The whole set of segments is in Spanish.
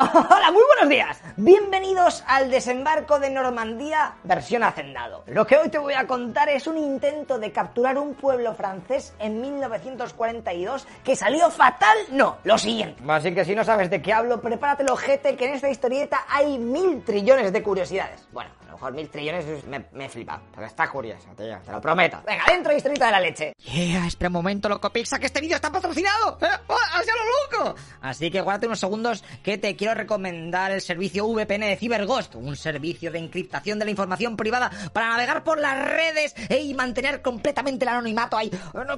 Hola, muy buenos días. Bienvenidos al desembarco de Normandía versión hacendado. Lo que hoy te voy a contar es un intento de capturar un pueblo francés en 1942 que salió fatal. No, lo siguiente. Así que si no sabes de qué hablo, prepárate el ojete que en esta historieta hay mil trillones de curiosidades. Bueno, mejor mil trillones me, me flipa, pero está curioso, tío, te lo prometo. Venga, dentro historieta de la leche. Yeah, espera un momento, loco Pizza, que este vídeo está patrocinado. ¿Eh? ¡Oh, ¡Hacia lo loco! Así que guárdate unos segundos que te quiero recomendar el servicio VPN de CyberGhost, un servicio de encriptación de la información privada para navegar por las redes eh, y mantener completamente el anonimato ahí.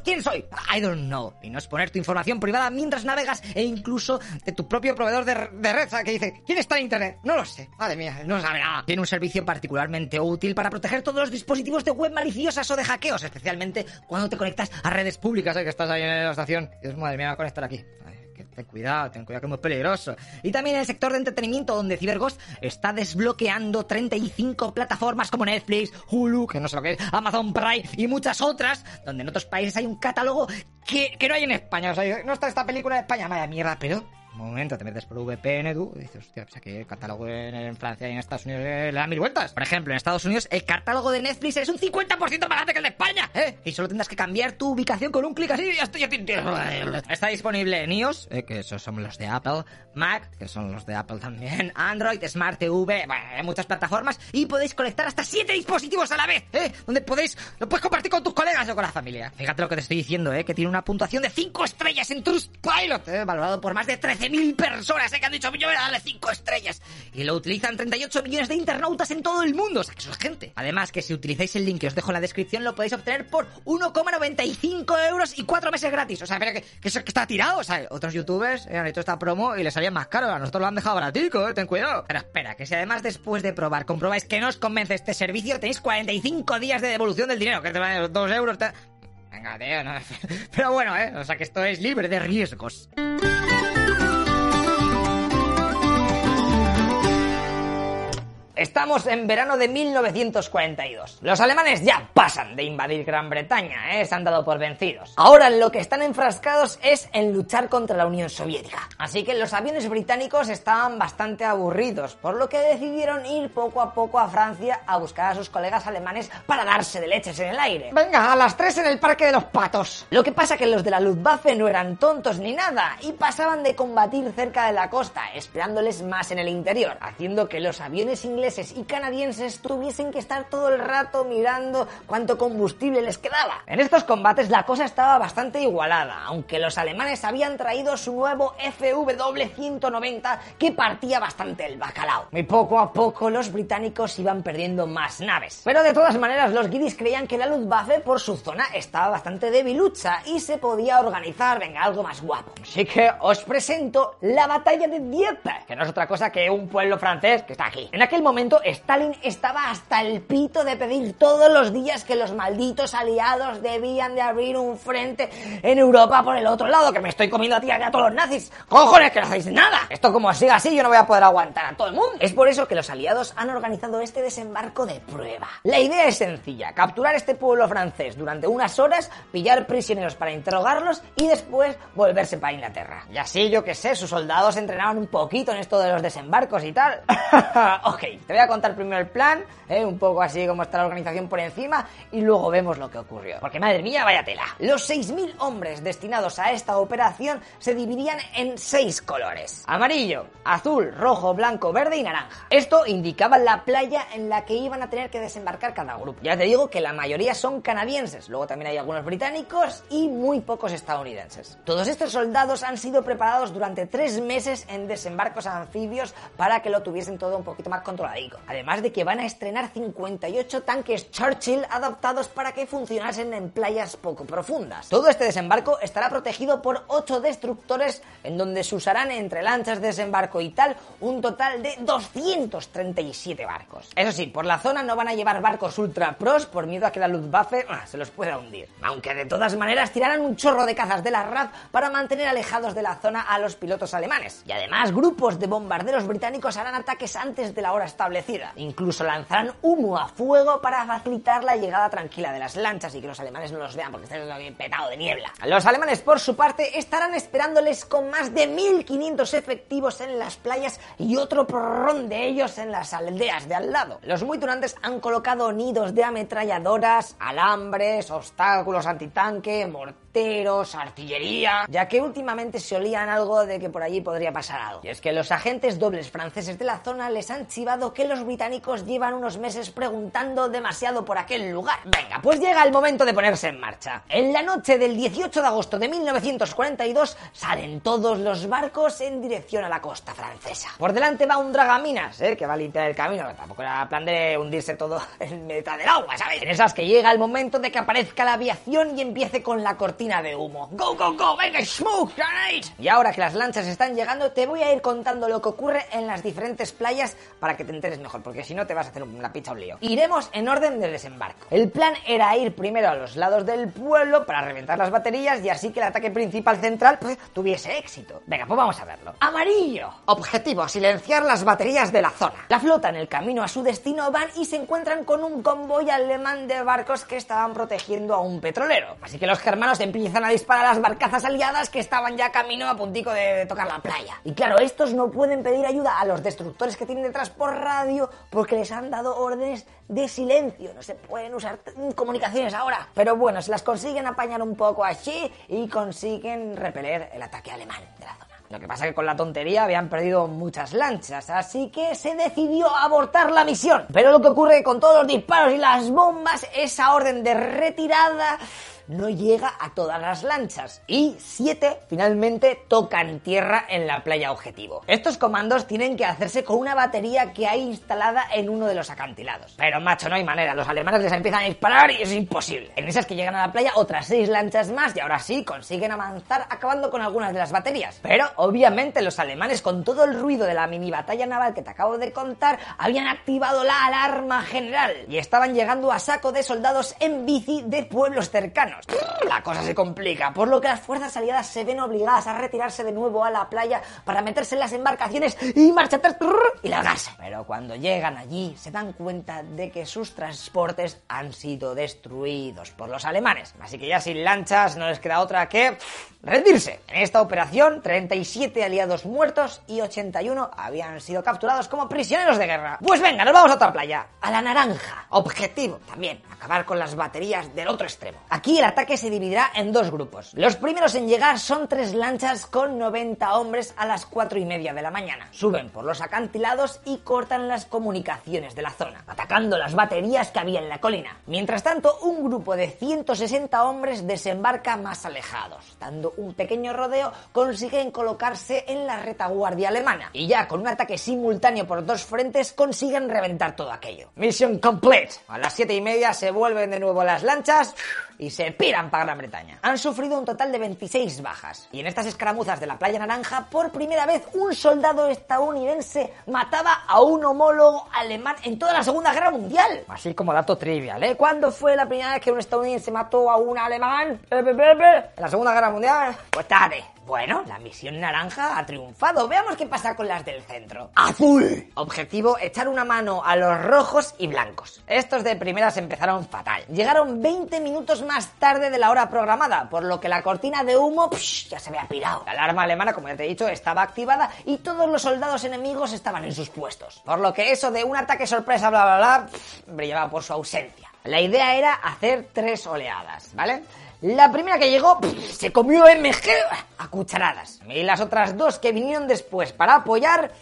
¿Quién soy? I don't know. Y no exponer tu información privada mientras navegas e incluso de tu propio proveedor de, de red que dice, ¿quién está en internet? No lo sé. Madre mía, no sabe nada. Tiene un servicio particular particularmente útil para proteger todos los dispositivos de web maliciosas o de hackeos, especialmente cuando te conectas a redes públicas, ¿eh? que estás ahí en la estación. Dios, madre mía, voy a conectar aquí. ten cuidado, ten cuidado que es muy peligroso. Y también en el sector de entretenimiento, donde CyberGhost está desbloqueando 35 plataformas como Netflix, Hulu, que no sé lo que es, Amazon Prime y muchas otras, donde en otros países hay un catálogo que, no hay en España. O sea, no está esta película en España, vaya mierda, pero momento, te metes por VPN tú dices, hostia, pues aquí el catálogo en, Francia y en Estados Unidos le, dan mil vueltas. Por ejemplo, en Estados Unidos el catálogo de Netflix es un 50% más grande que el de España, ¿eh? Y solo tendrás que cambiar tu ubicación con un clic así y ya estoy. Está disponible en iOS, ¿eh? que esos son los de Apple, Mac, que son los de Apple también, Android, Smart TV, bueno, hay muchas plataformas y podéis conectar hasta 7 dispositivos a la vez, ¿eh? Donde podéis, lo puedes compartir con tus colegas o con la familia. Fíjate lo que te estoy diciendo, ¿eh? Que tiene una puntuación de 5 estrellas en Trustpilot, ¿eh? Valorado por más de 13 mil personas ¿eh? que han dicho, yo voy a darle 5 estrellas. Y lo utilizan 38 millones de internautas en todo el mundo. O sea, que eso es gente. Además, que si utilizáis el link que os dejo en la descripción, lo podéis obtener por 1,95 euros y 4 meses gratis. O sea, pero que, eso que está tirado. O sea, otros youtubers han hecho esta promo y les salía más caro. A nosotros lo han dejado baratico, ¿eh? ten cuidado. Pero espera, que si además después de probar comprobáis que no os convence este servicio, tenéis 45 días de devolución del dinero, que te van 2 euros. Venga, tío, no. Pero bueno, ¿eh? O sea que esto es libre de riesgos. Estamos en verano de 1942. Los alemanes ya pasan de invadir Gran Bretaña, ¿eh? se han dado por vencidos. Ahora lo que están enfrascados es en luchar contra la Unión Soviética. Así que los aviones británicos estaban bastante aburridos, por lo que decidieron ir poco a poco a Francia a buscar a sus colegas alemanes para darse de leches en el aire. Venga, a las 3 en el Parque de los Patos. Lo que pasa que los de la Luftwaffe no eran tontos ni nada y pasaban de combatir cerca de la costa, esperándoles más en el interior, haciendo que los aviones ingleses y canadienses tuviesen que estar todo el rato mirando cuánto combustible les quedaba. En estos combates la cosa estaba bastante igualada, aunque los alemanes habían traído su nuevo FW-190 que partía bastante el bacalao. Y poco a poco los británicos iban perdiendo más naves. Pero de todas maneras los guiris creían que la Luftwaffe por su zona estaba bastante debilucha y se podía organizar, venga, algo más guapo. Así que os presento la batalla de Dieppe, que no es otra cosa que un pueblo francés que está aquí. En aquel momento Stalin estaba hasta el pito de pedir todos los días que los malditos aliados debían de abrir un frente en Europa por el otro lado, que me estoy comiendo a ti a todos los nazis. ¡Cojones, que no hacéis nada! Esto como siga así yo no voy a poder aguantar a todo el mundo. Es por eso que los aliados han organizado este desembarco de prueba. La idea es sencilla, capturar este pueblo francés durante unas horas, pillar prisioneros para interrogarlos y después volverse para Inglaterra. Y así, yo que sé, sus soldados entrenaron un poquito en esto de los desembarcos y tal. ok, te voy a contar primero el plan, ¿eh? un poco así como está la organización por encima, y luego vemos lo que ocurrió. Porque madre mía, vaya tela. Los 6.000 hombres destinados a esta operación se dividían en seis colores. Amarillo, azul, rojo, blanco, verde y naranja. Esto indicaba la playa en la que iban a tener que desembarcar cada grupo. Ya te digo que la mayoría son canadienses, luego también hay algunos británicos y muy pocos estadounidenses. Todos estos soldados han sido preparados durante tres meses en desembarcos anfibios para que lo tuviesen todo un poquito más controlado Además de que van a estrenar 58 tanques Churchill adaptados para que funcionasen en playas poco profundas. Todo este desembarco estará protegido por 8 destructores en donde se usarán entre lanchas de desembarco y tal un total de 237 barcos. Eso sí, por la zona no van a llevar barcos ultra pros por miedo a que la Luftwaffe ah, se los pueda hundir. Aunque de todas maneras tirarán un chorro de cazas de la RAF para mantener alejados de la zona a los pilotos alemanes. Y además grupos de bombarderos británicos harán ataques antes de la hora Incluso lanzarán humo a fuego para facilitar la llegada tranquila de las lanchas y que los alemanes no los vean porque están bien petado de niebla. Los alemanes, por su parte, estarán esperándoles con más de 1.500 efectivos en las playas y otro porrón de ellos en las aldeas de al lado. Los muy tunantes han colocado nidos de ametralladoras, alambres, obstáculos antitanque, morteros, artillería, ya que últimamente se olían algo de que por allí podría pasar algo. Y es que los agentes dobles franceses de la zona les han chivado que los británicos llevan unos meses preguntando demasiado por aquel lugar. Venga, pues llega el momento de ponerse en marcha. En la noche del 18 de agosto de 1942 salen todos los barcos en dirección a la costa francesa. Por delante va un dragaminas, ¿eh? que va a limpiar el camino, tampoco era plan de hundirse todo en mitad del agua, ¿sabes? En esas que llega el momento de que aparezca la aviación y empiece con la cortina de humo. ¡Go, go, go! ¡Venga, smoke, grenade! Y ahora que las lanchas están llegando, te voy a ir contando lo que ocurre en las diferentes playas para que te enteres mejor, porque si no te vas a hacer una pizza un lío. Iremos en orden de desembarco. El plan era ir primero a los lados del pueblo para reventar las baterías y así que el ataque principal central pues, tuviese éxito. Venga, pues vamos a verlo. Amarillo. Objetivo, silenciar las baterías de la zona. La flota en el camino a su destino van y se encuentran con un convoy alemán de barcos que estaban protegiendo a un petrolero. Así que los germanos empiezan a disparar a las barcazas aliadas que estaban ya camino a puntico de tocar la playa. Y claro, estos no pueden pedir ayuda a los destructores que tienen detrás por radio porque les han dado órdenes de silencio. No se pueden usar comunicaciones ahora. Pero bueno, se las consiguen apañar un poco así y consiguen repeler el ataque alemán de la zona. Lo que pasa es que con la tontería habían perdido muchas lanchas, así que se decidió abortar la misión. Pero lo que ocurre con todos los disparos y las bombas, esa orden de retirada no llega a todas las lanchas y siete finalmente tocan tierra en la playa objetivo. Estos comandos tienen que hacerse con una batería que hay instalada en uno de los acantilados. Pero macho, no hay manera, los alemanes les empiezan a disparar y es imposible. En esas que llegan a la playa otras seis lanchas más y ahora sí consiguen avanzar acabando con algunas de las baterías. Pero obviamente los alemanes con todo el ruido de la mini batalla naval que te acabo de contar habían activado la alarma general y estaban llegando a saco de soldados en bici de pueblos cercanos. La cosa se complica, por lo que las fuerzas aliadas se ven obligadas a retirarse de nuevo a la playa para meterse en las embarcaciones y marchar y largarse. Pero cuando llegan allí se dan cuenta de que sus transportes han sido destruidos por los alemanes. Así que ya sin lanchas no les queda otra que rendirse. En esta operación, 37 aliados muertos y 81 habían sido capturados como prisioneros de guerra. Pues venga, nos vamos a otra playa, a la naranja. Objetivo también, acabar con las baterías del otro extremo. Aquí el ataque se dividirá en dos grupos. Los primeros en llegar son tres lanchas con 90 hombres a las 4 y media de la mañana. Suben por los acantilados y cortan las comunicaciones de la zona, atacando las baterías que había en la colina. Mientras tanto, un grupo de 160 hombres desembarca más alejados, dando un pequeño rodeo, consiguen colocarse en la retaguardia alemana. Y ya con un ataque simultáneo por dos frentes consiguen reventar todo aquello. Mission complete. A las 7 y media se vuelven de nuevo las lanchas y se piran para Gran Bretaña. Han sufrido un total de 26 bajas. Y en estas escaramuzas de la Playa Naranja, por primera vez un soldado estadounidense mataba a un homólogo alemán en toda la Segunda Guerra Mundial. Así como dato trivial, ¿eh? ¿Cuándo fue la primera vez que un estadounidense mató a un alemán? En la Segunda Guerra Mundial. Pues tarde. Bueno, la misión naranja ha triunfado. Veamos qué pasa con las del centro. ¡Azul! Objetivo, echar una mano a los rojos y blancos. Estos de primeras empezaron fatal. Llegaron 20 minutos más tarde de la hora programada, por lo que la cortina de humo ya se había pirado. La alarma alemana, como ya te he dicho, estaba activada y todos los soldados enemigos estaban en sus puestos. Por lo que eso de un ataque sorpresa, bla, bla, bla, brillaba por su ausencia. La idea era hacer tres oleadas, ¿vale? La primera que llegó se comió MG a cucharadas. Y las otras dos que vinieron después para apoyar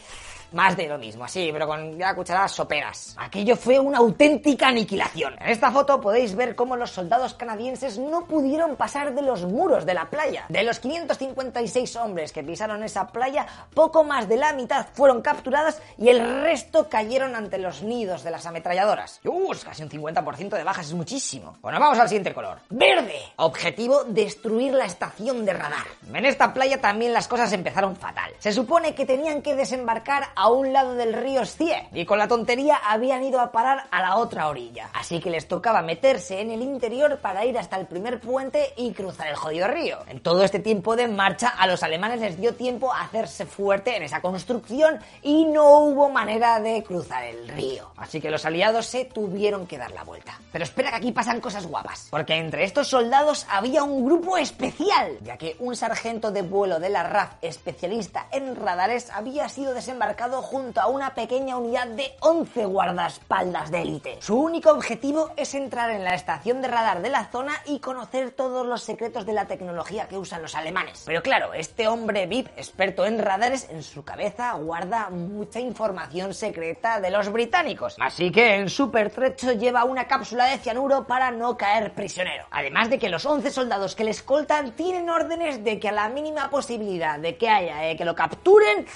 más de lo mismo, así, pero con ya cucharadas soperas. Aquello fue una auténtica aniquilación. En esta foto podéis ver cómo los soldados canadienses no pudieron pasar de los muros de la playa. De los 556 hombres que pisaron esa playa, poco más de la mitad fueron capturadas y el resto cayeron ante los nidos de las ametralladoras. Uh, casi un 50% de bajas, es muchísimo. Bueno, vamos al siguiente color. Verde. Objetivo, destruir la estación de radar. En esta playa también las cosas empezaron fatal. Se supone que tenían que desembarcar a un lado del río Stie y con la tontería habían ido a parar a la otra orilla. Así que les tocaba meterse en el interior para ir hasta el primer puente y cruzar el jodido río. En todo este tiempo de marcha a los alemanes les dio tiempo a hacerse fuerte en esa construcción y no hubo manera de cruzar el río. Así que los aliados se tuvieron que dar la vuelta. Pero espera que aquí pasan cosas guapas, porque entre estos soldados había un grupo especial, ya que un sargento de vuelo de la RAF especialista en radares había sido desembarcado junto a una pequeña unidad de 11 guardaespaldas de élite. Su único objetivo es entrar en la estación de radar de la zona y conocer todos los secretos de la tecnología que usan los alemanes. Pero claro, este hombre VIP, experto en radares, en su cabeza guarda mucha información secreta de los británicos. Así que en su pertrecho lleva una cápsula de cianuro para no caer prisionero. Además de que los 11 soldados que le escoltan tienen órdenes de que a la mínima posibilidad de que haya eh, que lo capturen,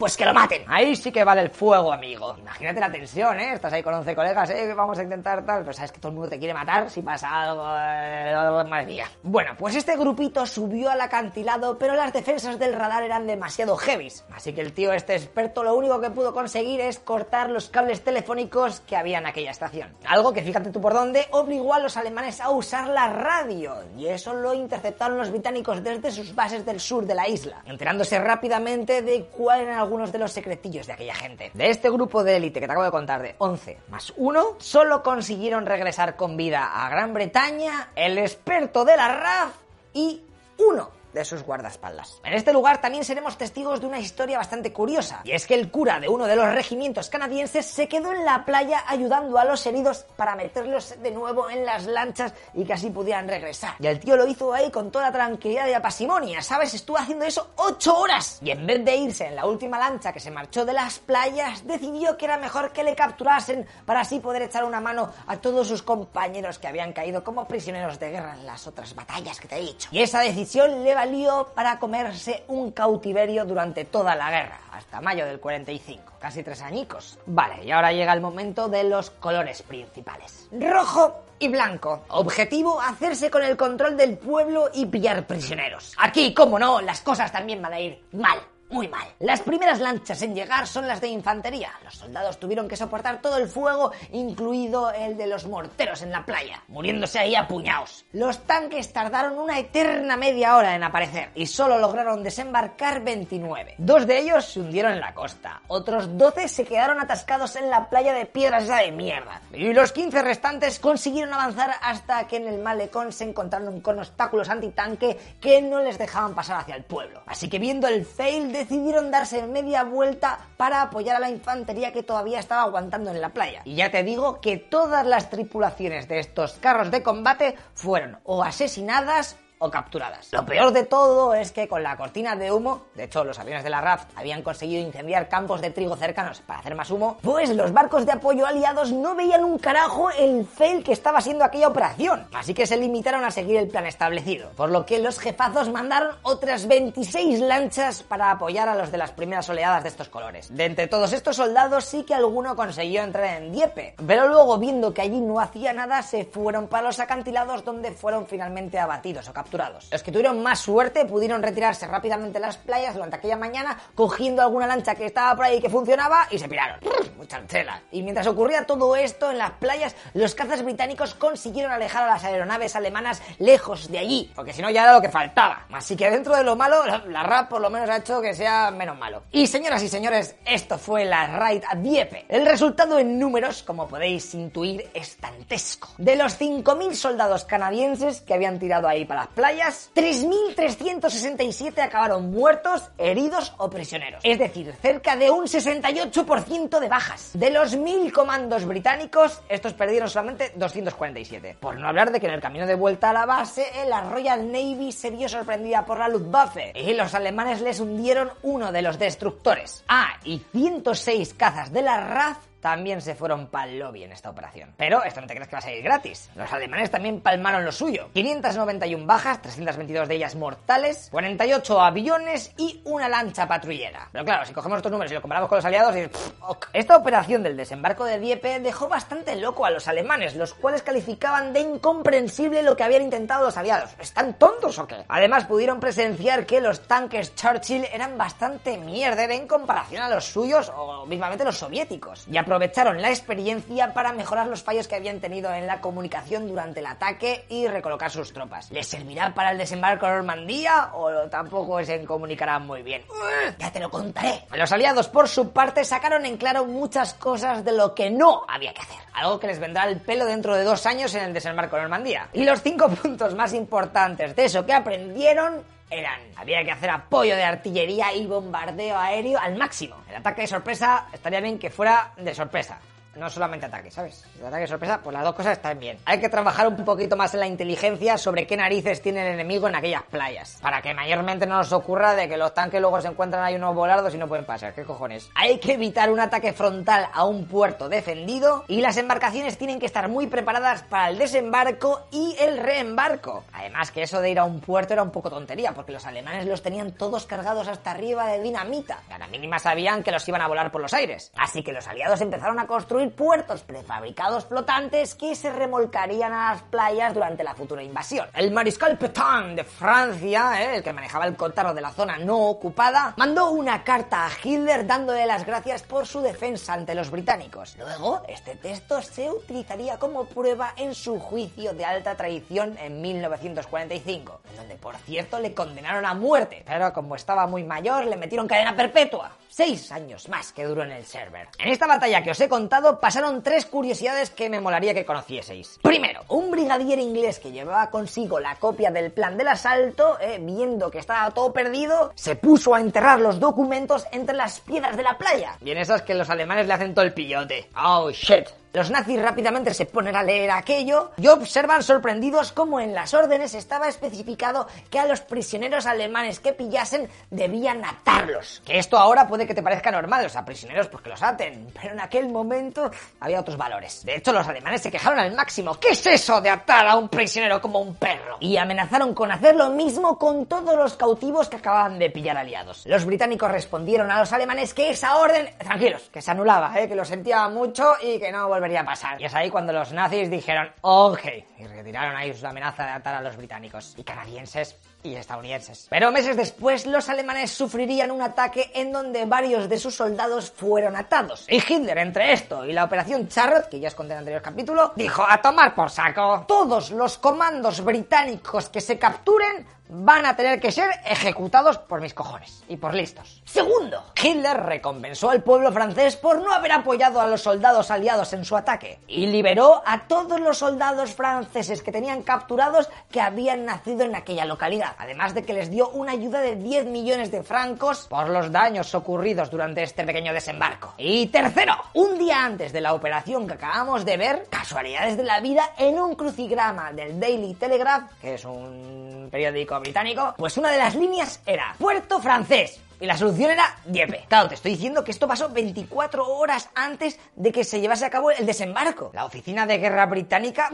pues que lo maten. Ahí sí que vale el fuego, amigo. Imagínate la tensión, ¿eh? Estás ahí con 11 colegas, ¿eh? Vamos a intentar tal, pero sabes que todo el mundo te quiere matar si pasa algo... Eh, madre mía. Bueno, pues este grupito subió al acantilado, pero las defensas del radar eran demasiado heavies. Así que el tío este experto lo único que pudo conseguir es cortar los cables telefónicos que había en aquella estación. Algo que, fíjate tú por dónde, obligó a los alemanes a usar la radio. Y eso lo interceptaron los británicos desde sus bases del sur de la isla, enterándose rápidamente de cuál era algunos de los secretillos de aquella gente. De este grupo de élite que te acabo de contar de 11 más 1, solo consiguieron regresar con vida a Gran Bretaña el experto de la RAF y uno de sus guardaespaldas. En este lugar también seremos testigos de una historia bastante curiosa, y es que el cura de uno de los regimientos canadienses se quedó en la playa ayudando a los heridos para meterlos de nuevo en las lanchas y que así pudieran regresar. Y el tío lo hizo ahí con toda tranquilidad y apasimonia, ¿sabes? Estuvo haciendo eso ocho horas. Y en vez de irse en la última lancha que se marchó de las playas, decidió que era mejor que le capturasen para así poder echar una mano a todos sus compañeros que habían caído como prisioneros de guerra en las otras batallas que te he dicho. Y esa decisión le valió para comerse un cautiverio durante toda la guerra, hasta mayo del 45, casi tres añicos. Vale, y ahora llega el momento de los colores principales. Rojo y blanco. Objetivo, hacerse con el control del pueblo y pillar prisioneros. Aquí, como no, las cosas también van a ir mal muy mal. Las primeras lanchas en llegar son las de infantería. Los soldados tuvieron que soportar todo el fuego, incluido el de los morteros en la playa, muriéndose ahí a puñados. Los tanques tardaron una eterna media hora en aparecer y solo lograron desembarcar 29. Dos de ellos se hundieron en la costa, otros 12 se quedaron atascados en la playa de piedras esa de mierda. Y los 15 restantes consiguieron avanzar hasta que en el malecón se encontraron con obstáculos antitanque que no les dejaban pasar hacia el pueblo. Así que viendo el fail de decidieron darse media vuelta para apoyar a la infantería que todavía estaba aguantando en la playa. Y ya te digo que todas las tripulaciones de estos carros de combate fueron o asesinadas o capturadas. Lo peor de todo es que con la cortina de humo, de hecho los aviones de la RAF habían conseguido incendiar campos de trigo cercanos para hacer más humo, pues los barcos de apoyo aliados no veían un carajo el fail que estaba siendo aquella operación. Así que se limitaron a seguir el plan establecido, por lo que los jefazos mandaron otras 26 lanchas para apoyar a los de las primeras oleadas de estos colores. De entre todos estos soldados sí que alguno consiguió entrar en Dieppe, pero luego viendo que allí no hacía nada se fueron para los acantilados donde fueron finalmente abatidos o capturados los que tuvieron más suerte pudieron retirarse rápidamente de las playas durante aquella mañana, cogiendo alguna lancha que estaba por ahí que funcionaba y se piraron. Mucha tela. Y mientras ocurría todo esto en las playas, los cazas británicos consiguieron alejar a las aeronaves alemanas lejos de allí, porque si no ya era lo que faltaba. Así que dentro de lo malo, la RAP por lo menos ha hecho que sea menos malo. Y señoras y señores, esto fue la Raid a Dieppe. El resultado en números, como podéis intuir, es dantesco. De los 5.000 soldados canadienses que habían tirado ahí para las playas, 3.367 acabaron muertos, heridos o prisioneros. Es decir, cerca de un 68% de bajas. De los 1.000 comandos británicos, estos perdieron solamente 247. Por no hablar de que en el camino de vuelta a la base, la Royal Navy se vio sorprendida por la Luftwaffe y los alemanes les hundieron uno de los destructores. Ah, y 106 cazas de la RAF también se fueron pa'l lobby en esta operación. Pero esto no te crees que va a salir gratis. Los alemanes también palmaron lo suyo. 591 bajas, 322 de ellas mortales, 48 aviones y una lancha patrullera. Pero claro, si cogemos estos números y lo comparamos con los aliados, dices, "Pff, ok". esta operación del desembarco de Dieppe dejó bastante loco a los alemanes, los cuales calificaban de incomprensible lo que habían intentado los aliados. ¿Están tontos o qué? Además pudieron presenciar que los tanques Churchill eran bastante mierder en comparación a los suyos o mismamente los soviéticos. Y aprovecharon la experiencia para mejorar los fallos que habían tenido en la comunicación durante el ataque y recolocar sus tropas. ¿Les servirá para el desembarco en Normandía o tampoco se comunicarán muy bien? ¡Ugh! Ya te lo contaré. Los aliados, por su parte, sacaron en claro muchas cosas de lo que no había que hacer. Algo que les vendrá el pelo dentro de dos años en el desembarco en Normandía. Y los cinco puntos más importantes de eso que aprendieron eran, había que hacer apoyo de artillería y bombardeo aéreo al máximo. El ataque de sorpresa estaría bien que fuera de sorpresa. No solamente ataque, ¿sabes? El ataque sorpresa, pues las dos cosas están bien. Hay que trabajar un poquito más en la inteligencia sobre qué narices tiene el enemigo en aquellas playas. Para que mayormente no nos ocurra de que los tanques luego se encuentran ahí unos volardos y no pueden pasar. ¿Qué cojones? Hay que evitar un ataque frontal a un puerto defendido y las embarcaciones tienen que estar muy preparadas para el desembarco y el reembarco. Además que eso de ir a un puerto era un poco tontería porque los alemanes los tenían todos cargados hasta arriba de dinamita. A la mínima sabían que los iban a volar por los aires. Así que los aliados empezaron a construir puertos prefabricados flotantes que se remolcarían a las playas durante la futura invasión. El mariscal Petain de Francia, ¿eh? el que manejaba el cotarro de la zona no ocupada, mandó una carta a Hitler dándole las gracias por su defensa ante los británicos. Luego, este texto se utilizaría como prueba en su juicio de alta traición en 1945, en donde por cierto le condenaron a muerte, pero como estaba muy mayor le metieron cadena perpetua. Seis años más que duró en el server. En esta batalla que os he contado pasaron tres curiosidades que me molaría que conocieseis. Primero, un brigadier inglés que llevaba consigo la copia del plan del asalto, eh, viendo que estaba todo perdido, se puso a enterrar los documentos entre las piedras de la playa. Bien, esas que los alemanes le hacen todo el pillote. Oh, shit. Los nazis rápidamente se ponen a leer aquello y observan sorprendidos cómo en las órdenes estaba especificado que a los prisioneros alemanes que pillasen debían atarlos. Que esto ahora puede que te parezca normal, o sea, prisioneros pues que los aten, pero en aquel momento había otros valores. De hecho, los alemanes se quejaron al máximo. ¿Qué es eso de atar a un prisionero como un perro? Y amenazaron con hacer lo mismo con todos los cautivos que acababan de pillar aliados. Los británicos respondieron a los alemanes que esa orden, tranquilos, que se anulaba, ¿eh? que lo sentía mucho y que no pasar. Y es ahí cuando los nazis dijeron, ok, y retiraron ahí su amenaza de atar a los británicos y canadienses y estadounidenses. Pero meses después, los alemanes sufrirían un ataque en donde varios de sus soldados fueron atados. Y Hitler, entre esto y la operación Charlotte, que ya os conté en el anterior capítulo, dijo a tomar por saco. Todos los comandos británicos que se capturen van a tener que ser ejecutados por mis cojones y por listos. Segundo, Hitler recompensó al pueblo francés por no haber apoyado a los soldados aliados en su ataque y liberó a todos los soldados franceses que tenían capturados que habían nacido en aquella localidad, además de que les dio una ayuda de 10 millones de francos por los daños ocurridos durante este pequeño desembarco. Y tercero, un día antes de la operación que acabamos de ver, casualidades de la vida, en un crucigrama del Daily Telegraph, que es un periódico británico, pues una de las líneas era Puerto Francés. Y la solución era Dieppe. Claro, te estoy diciendo que esto pasó 24 horas antes de que se llevase a cabo el desembarco. La oficina de guerra británica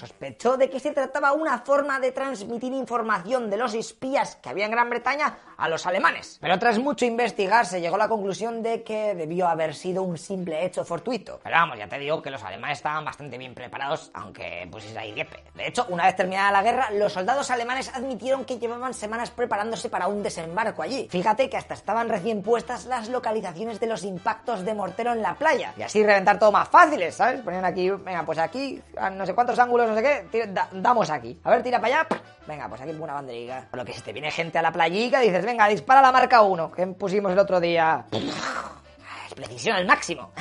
sospechó de que se trataba una forma de transmitir información de los espías que había en Gran Bretaña a los alemanes. Pero tras mucho investigar se llegó a la conclusión de que debió haber sido un simple hecho fortuito. Pero vamos, ya te digo que los alemanes estaban bastante bien preparados, aunque pusiese ahí Dieppe. De hecho, una vez terminada la guerra, los soldados alemanes admitieron que llevaban semanas preparándose para un desembarco allí. Fíjate que hasta estaban recién puestas las localizaciones de los impactos de mortero en la playa. Y así reventar todo más fáciles, ¿sabes? Ponían aquí, venga, pues aquí, a no sé cuántos ángulos, no sé qué, damos aquí. A ver, tira para allá. Venga, pues aquí una banderica. Por lo que si te viene gente a la playica, dices, venga, dispara la marca 1, que pusimos el otro día. Precisión al máximo.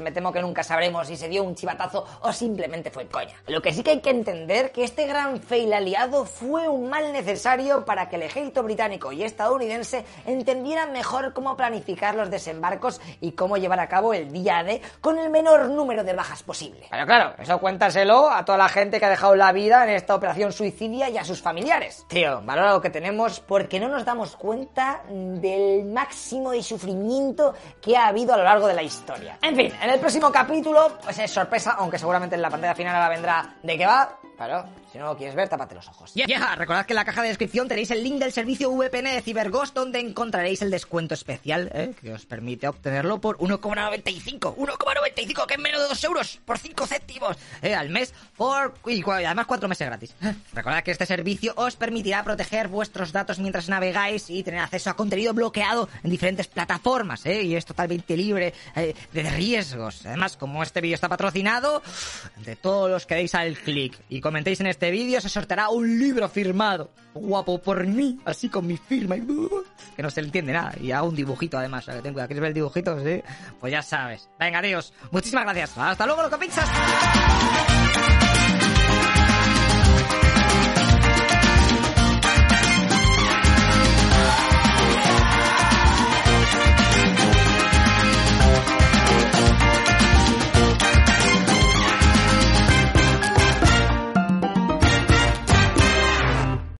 Me temo que nunca sabremos si se dio un chivatazo o simplemente fue coña. Lo que sí que hay que entender que este gran fail aliado fue un mal necesario para que el ejército británico y estadounidense entendieran mejor cómo planificar los desembarcos y cómo llevar a cabo el día D con el menor número de bajas posible. Pero claro, eso cuéntaselo a toda la gente que ha dejado la vida en esta operación suicidia y a sus familiares. Tío, valora lo que tenemos porque no nos damos cuenta del máximo de sufrimiento que ha habido a lo largo de la historia. En fin, en el próximo capítulo, pues es sorpresa, aunque seguramente en la pantalla final ahora vendrá de qué va, pero si no lo quieres ver, tápate los ojos. Ya, yeah, recordad que en la caja de descripción tenéis el link del servicio VPN de CyberGhost donde encontraréis el descuento especial ¿eh? que os permite obtenerlo por 1,95. 1,95 que es menos de 2 euros por 5 céntimos ¿eh? al mes por y además 4 meses gratis. Recordad que este servicio os permitirá proteger vuestros datos mientras navegáis y tener acceso a contenido bloqueado en diferentes plataformas ¿eh? y es totalmente libre eh, de riesgos. Además, como este vídeo está patrocinado, de todos los que deis al clic y comentéis en este vídeo se sorteará un libro firmado, guapo por mí, así con mi firma, y, que no se le entiende nada, y hago un dibujito además, que ten cuidado, ¿quieres ver el dibujito? Sí, pues ya sabes. Venga, adiós, muchísimas gracias, hasta luego, loco pizzas.